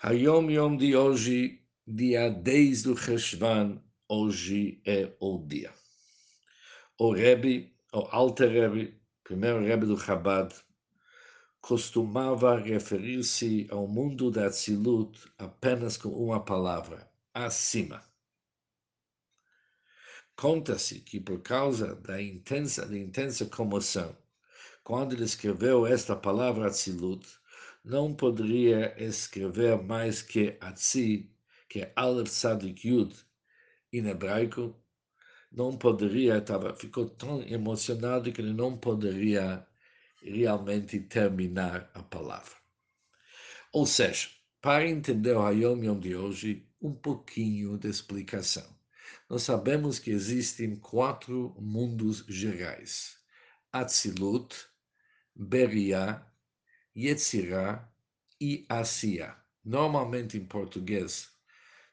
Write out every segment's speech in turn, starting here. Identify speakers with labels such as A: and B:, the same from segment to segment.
A: Hayom Yom de hoje, dia 10 do Cheshvan, hoje é o dia. O Rebbe, o Alter Rebbe, primeiro Rebbe do Chabad, costumava referir-se ao mundo da Tzilut apenas com uma palavra, acima. Conta-se que por causa da intensa, da intensa comoção, quando ele escreveu esta palavra Atzilut, não poderia escrever mais que Atzi, que é Aleph Sadik Yud, em hebraico, não poderia, tava, ficou tão emocionado que ele não poderia realmente terminar a palavra. Ou seja, para entender o Hayom Yom de hoje, um pouquinho de explicação. Nós sabemos que existem quatro mundos gerais: Atzilut, Beria, Yetzirah e Asiya. Normalmente em português,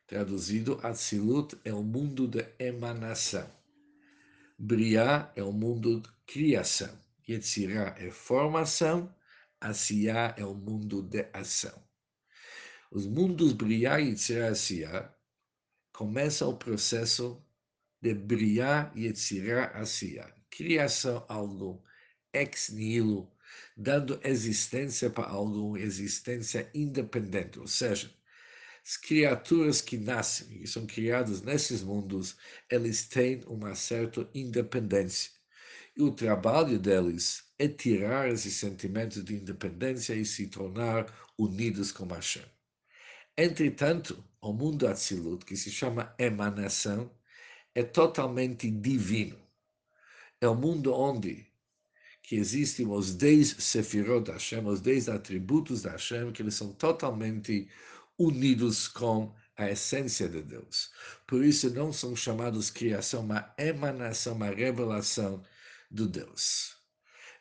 A: traduzido, Atzilut é o mundo de emanação. Briá é o mundo de criação. Yetzirah é formação. Asiya é o mundo de ação. Os mundos Briá, Yetzirah e Asiya começa o processo de Briá, Yetzirah, Asiya. Criação algo ex nihilo, dando existência para algo, existência independente, ou seja, as criaturas que nascem e são criadas nesses mundos, eles têm uma certa independência. E o trabalho deles é tirar esse sentimento de independência e se tornar unidos com Hashem. Entretanto, o mundo Atzilut, que se chama emanação, é totalmente divino. É um mundo onde que existem os dez sefirot da Hashem, os dez atributos da Hashem, que eles são totalmente unidos com a essência de Deus. Por isso não são chamados criação, uma emanação, uma revelação do Deus.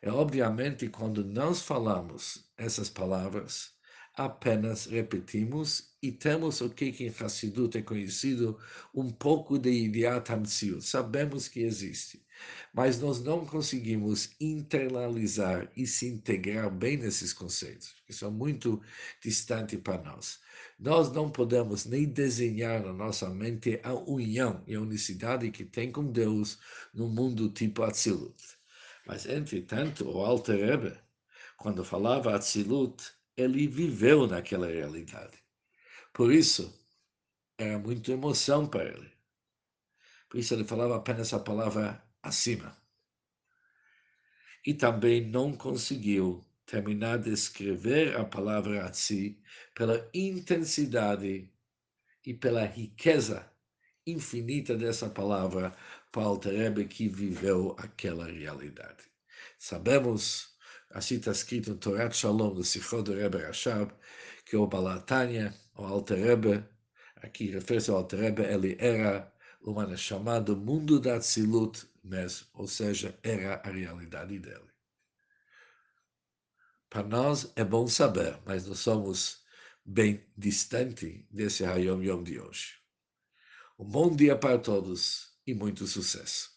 A: É obviamente quando nós falamos essas palavras, apenas repetimos e temos o que em Hassidut é conhecido um pouco de Idiat Hamtziut. Sabemos que existe, mas nós não conseguimos internalizar e se integrar bem nesses conceitos, que são muito distantes para nós. Nós não podemos nem desenhar na nossa mente a união e a unicidade que tem com Deus no mundo tipo Atzilut. Mas, entretanto, o Alter Rebbe, quando falava Atzilut, ele viveu naquela realidade. Por isso, era muita emoção para ele. Por isso, ele falava apenas a palavra acima. E também não conseguiu terminar de escrever a palavra Atzi pela intensidade e pela riqueza infinita dessa palavra para o Rebbe que viveu aquela realidade. Sabemos Assim está escrito no Torah Shalom, do Sichot do Rebbe Rashab, que o Balatanya, o Alter Rebbe, aqui refere-se ao Alter Rebbe, ele era uma chamada mundo da Tzilut mesmo, ou seja, era a realidade dele. Para nós é bom saber, mas nós somos bem distante desse Hayom Yom de hoje. Um bom dia para todos e muito sucesso.